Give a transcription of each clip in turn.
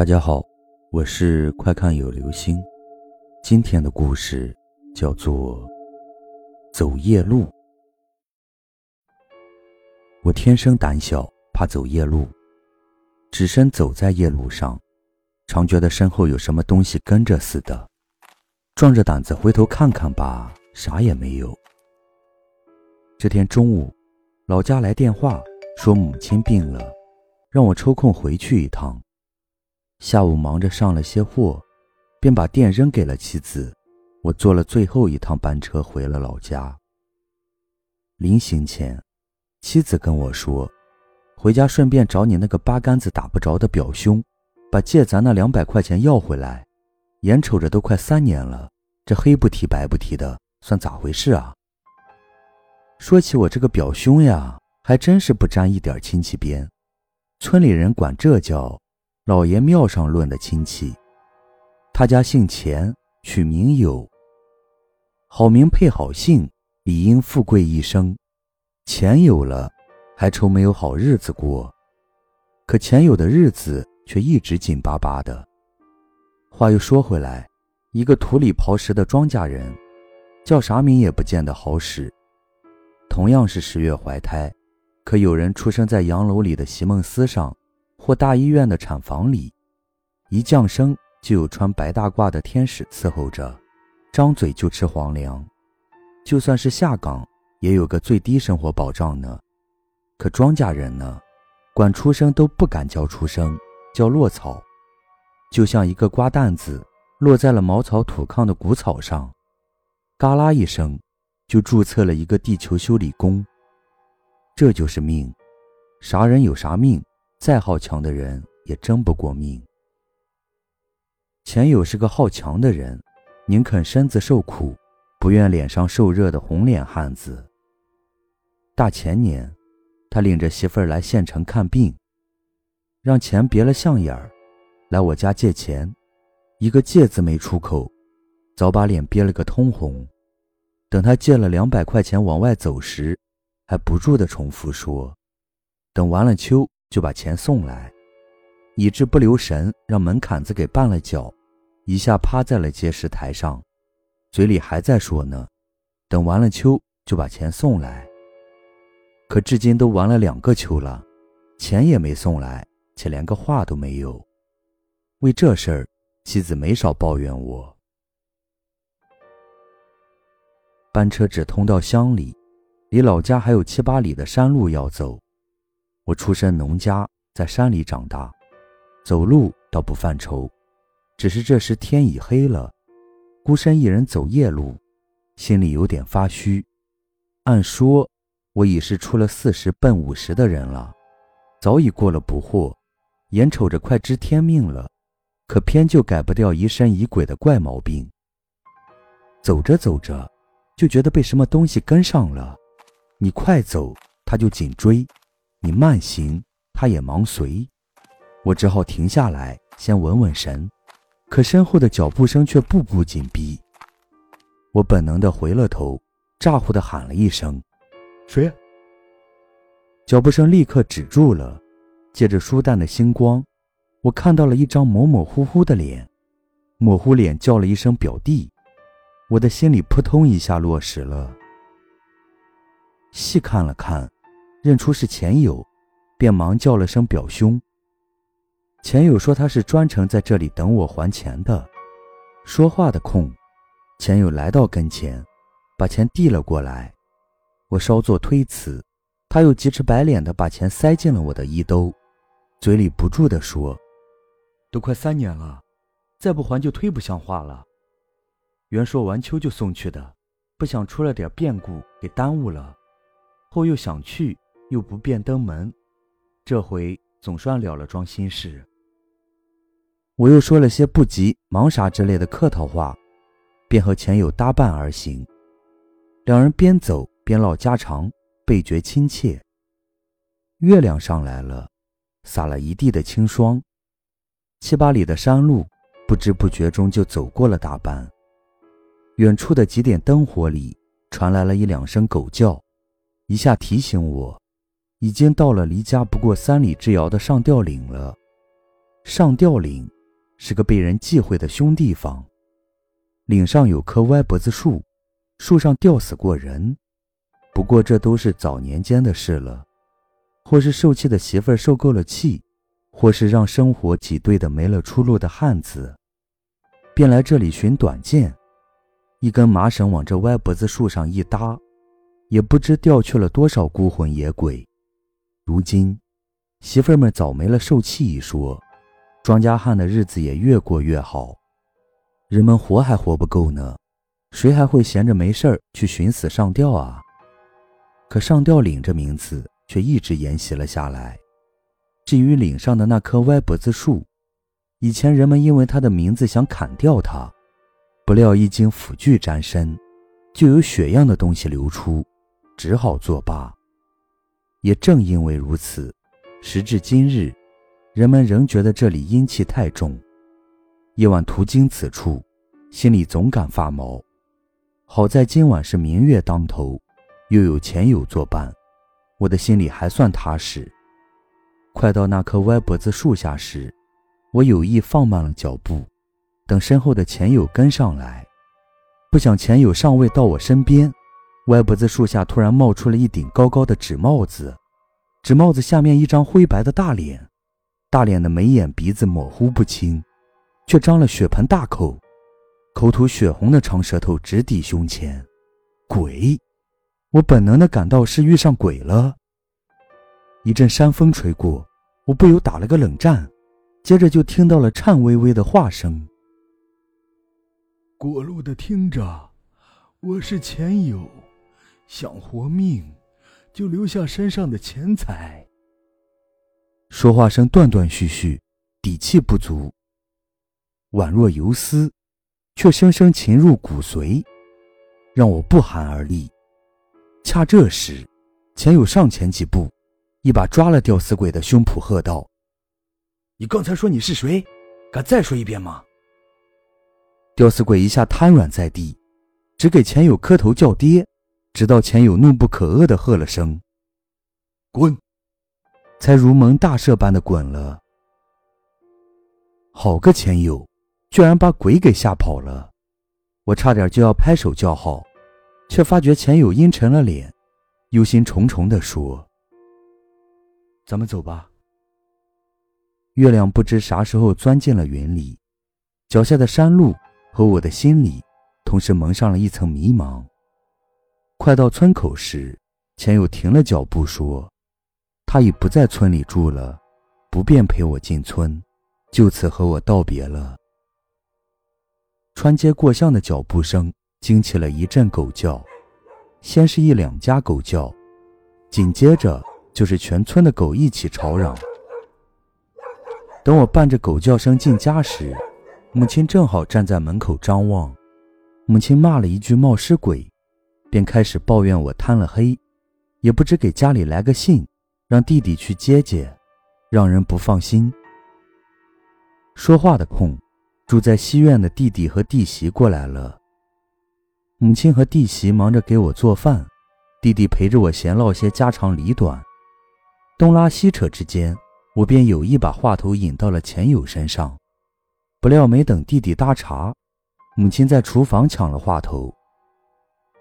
大家好，我是快看有流星。今天的故事叫做《走夜路》。我天生胆小，怕走夜路，只身走在夜路上，常觉得身后有什么东西跟着似的。壮着胆子回头看看吧，啥也没有。这天中午，老家来电话说母亲病了，让我抽空回去一趟。下午忙着上了些货，便把店扔给了妻子。我坐了最后一趟班车回了老家。临行前，妻子跟我说：“回家顺便找你那个八竿子打不着的表兄，把借咱那两百块钱要回来。眼瞅着都快三年了，这黑不提白不提的，算咋回事啊？”说起我这个表兄呀，还真是不沾一点亲戚边，村里人管这叫。老爷庙上论的亲戚，他家姓钱，取名友。好名配好姓，理应富贵一生。钱有了，还愁没有好日子过。可钱有的日子却一直紧巴巴的。话又说回来，一个土里刨食的庄稼人，叫啥名也不见得好使。同样是十月怀胎，可有人出生在洋楼里的席梦思上。或大医院的产房里，一降生就有穿白大褂的天使伺候着，张嘴就吃皇粮。就算是下岗，也有个最低生活保障呢。可庄稼人呢，管出生都不敢叫出生，叫落草，就像一个瓜蛋子落在了茅草土炕的谷草上，嘎啦一声，就注册了一个地球修理工。这就是命，啥人有啥命。再好强的人也争不过命。钱友是个好强的人，宁肯身子受苦，不愿脸上受热的红脸汉子。大前年，他领着媳妇儿来县城看病，让钱别了相眼儿，来我家借钱，一个借字没出口，早把脸憋了个通红。等他借了两百块钱往外走时，还不住地重复说：“等完了秋。”就把钱送来，以致不留神让门槛子给绊了脚，一下趴在了结石台上，嘴里还在说呢：“等完了秋就把钱送来。”可至今都完了两个秋了，钱也没送来，且连个话都没有。为这事儿，妻子没少抱怨我。班车只通到乡里，离老家还有七八里的山路要走。我出身农家，在山里长大，走路倒不犯愁，只是这时天已黑了，孤身一人走夜路，心里有点发虚。按说我已是出了四十奔五十的人了，早已过了不惑，眼瞅着快知天命了，可偏就改不掉疑神疑鬼的怪毛病。走着走着，就觉得被什么东西跟上了，你快走，他就紧追。你慢行，他也忙随，我只好停下来，先稳稳神。可身后的脚步声却步步紧逼，我本能的回了头，咋呼的喊了一声：“谁？”脚步声立刻止住了，借着疏淡的星光，我看到了一张模模糊糊的脸，模糊脸叫了一声“表弟”，我的心里扑通一下落实了。细看了看。认出是钱友，便忙叫了声表兄。钱友说他是专程在这里等我还钱的。说话的空，钱友来到跟前，把钱递了过来。我稍作推辞，他又急赤白脸的把钱塞进了我的衣兜，嘴里不住的说：“都快三年了，再不还就忒不像话了。原说完秋就送去的，不想出了点变故给耽误了，后又想去。”又不便登门，这回总算了了桩心事。我又说了些不急忙啥之类的客套话，便和前友搭伴而行。两人边走边唠家常，倍觉亲切。月亮上来了，洒了一地的清霜。七八里的山路，不知不觉中就走过了大半。远处的几点灯火里，传来了一两声狗叫，一下提醒我。已经到了离家不过三里之遥的上吊岭了。上吊岭是个被人忌讳的凶地方。岭上有棵歪脖子树，树上吊死过人。不过这都是早年间的事了，或是受气的媳妇儿受够了气，或是让生活挤兑的没了出路的汉子，便来这里寻短见。一根麻绳往这歪脖子树上一搭，也不知吊去了多少孤魂野鬼。如今，媳妇儿们早没了受气一说，庄稼汉的日子也越过越好，人们活还活不够呢，谁还会闲着没事儿去寻死上吊啊？可上吊岭这名字却一直沿袭了下来。至于岭上的那棵歪脖子树，以前人们因为它的名字想砍掉它。不料一经斧锯沾身，就有血样的东西流出，只好作罢。也正因为如此，时至今日，人们仍觉得这里阴气太重。夜晚途经此处，心里总感发毛。好在今晚是明月当头，又有钱友作伴，我的心里还算踏实。快到那棵歪脖子树下时，我有意放慢了脚步。等身后的钱友跟上来，不想钱友尚未到我身边，歪脖子树下突然冒出了一顶高高的纸帽子，纸帽子下面一张灰白的大脸，大脸的眉眼鼻子模糊不清，却张了血盆大口，口吐血红的长舌头直抵胸前。鬼！我本能的感到是遇上鬼了。一阵山风吹过，我不由打了个冷战，接着就听到了颤巍巍的话声。过路的听着，我是钱友，想活命，就留下身上的钱财。说话声断断续续，底气不足，宛若游丝，却深深侵入骨髓，让我不寒而栗。恰这时，钱友上前几步，一把抓了吊死鬼的胸脯，喝道：“你刚才说你是谁？敢再说一遍吗？”吊死鬼一下瘫软在地，只给钱友磕头叫爹，直到钱友怒不可遏的喝了声“滚”，才如蒙大赦般的滚了。好个钱友，居然把鬼给吓跑了！我差点就要拍手叫好，却发觉钱友阴沉了脸，忧心忡忡地说：“咱们走吧。”月亮不知啥时候钻进了云里，脚下的山路。和我的心里同时蒙上了一层迷茫。快到村口时，钱友停了脚步，说：“他已不在村里住了，不便陪我进村，就此和我道别了。”穿街过巷的脚步声惊起了一阵狗叫，先是一两家狗叫，紧接着就是全村的狗一起吵嚷。等我伴着狗叫声进家时，母亲正好站在门口张望，母亲骂了一句“冒失鬼”，便开始抱怨我贪了黑，也不知给家里来个信，让弟弟去接接，让人不放心。说话的空，住在西院的弟弟和弟媳过来了。母亲和弟媳忙着给我做饭，弟弟陪着我闲唠些家长里短，东拉西扯之间，我便有意把话头引到了钱友身上。不料没等弟弟搭茬，母亲在厨房抢了话头：“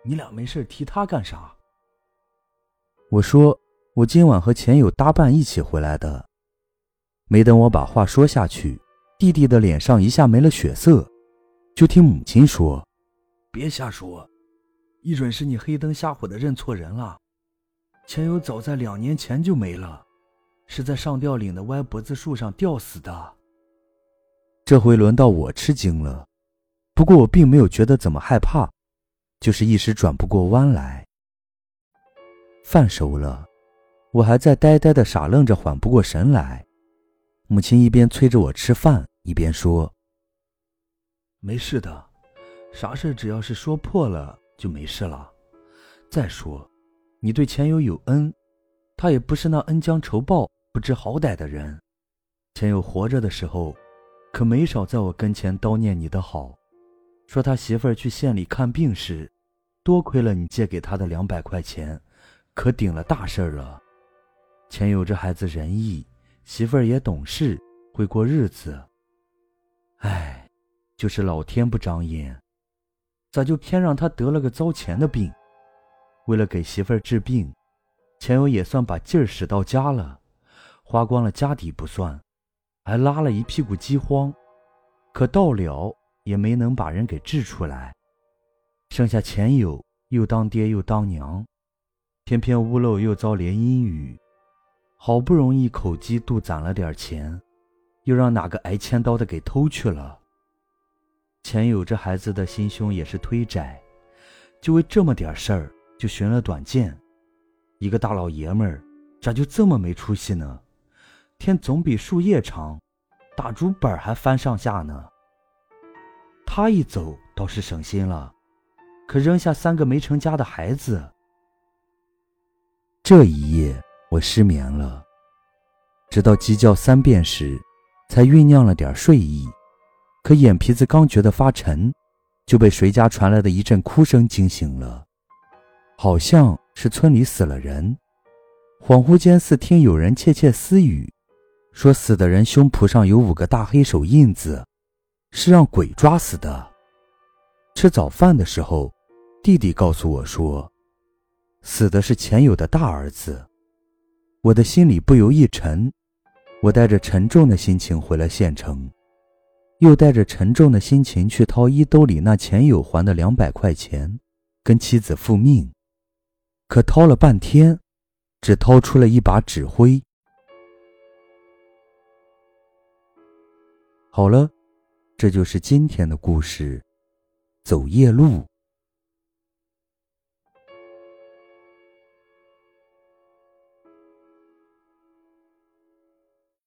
你俩没事提他干啥？”我说：“我今晚和前友搭伴一起回来的。”没等我把话说下去，弟弟的脸上一下没了血色，就听母亲说：“别瞎说，一准是你黑灯瞎火的认错人了。前友早在两年前就没了，是在上吊岭的歪脖子树上吊死的。”这回轮到我吃惊了，不过我并没有觉得怎么害怕，就是一时转不过弯来。饭熟了，我还在呆呆的傻愣着，缓不过神来。母亲一边催着我吃饭，一边说：“没事的，啥事只要是说破了就没事了。再说，你对钱友有恩，他也不是那恩将仇报、不知好歹的人。钱友活着的时候。”可没少在我跟前叨念你的好，说他媳妇儿去县里看病时，多亏了你借给他的两百块钱，可顶了大事儿了。钱有这孩子仁义，媳妇儿也懂事，会过日子。唉，就是老天不长眼，咋就偏让他得了个糟钱的病？为了给媳妇儿治病，钱友也算把劲儿使到家了，花光了家底不算，还拉了一屁股饥荒，可到了也没能把人给治出来，剩下钱友又当爹又当娘，偏偏屋漏又遭连阴雨。好不容易口饥度攒了点钱，又让哪个挨千刀的给偷去了。钱友这孩子的心胸也是忒窄，就为这么点事儿就寻了短见。一个大老爷们儿咋就这么没出息呢？天总比树叶长，打竹板还翻上下呢。他一走倒是省心了，可扔下三个没成家的孩子，这一夜。我失眠了，直到鸡叫三遍时，才酝酿了点睡意。可眼皮子刚觉得发沉，就被谁家传来的一阵哭声惊醒了，好像是村里死了人。恍惚间，似听有人窃窃私语，说死的人胸脯上有五个大黑手印子，是让鬼抓死的。吃早饭的时候，弟弟告诉我说，死的是钱友的大儿子。我的心里不由一沉，我带着沉重的心情回了县城，又带着沉重的心情去掏衣兜里那钱友还的两百块钱，跟妻子复命。可掏了半天，只掏出了一把纸灰。好了，这就是今天的故事，走夜路。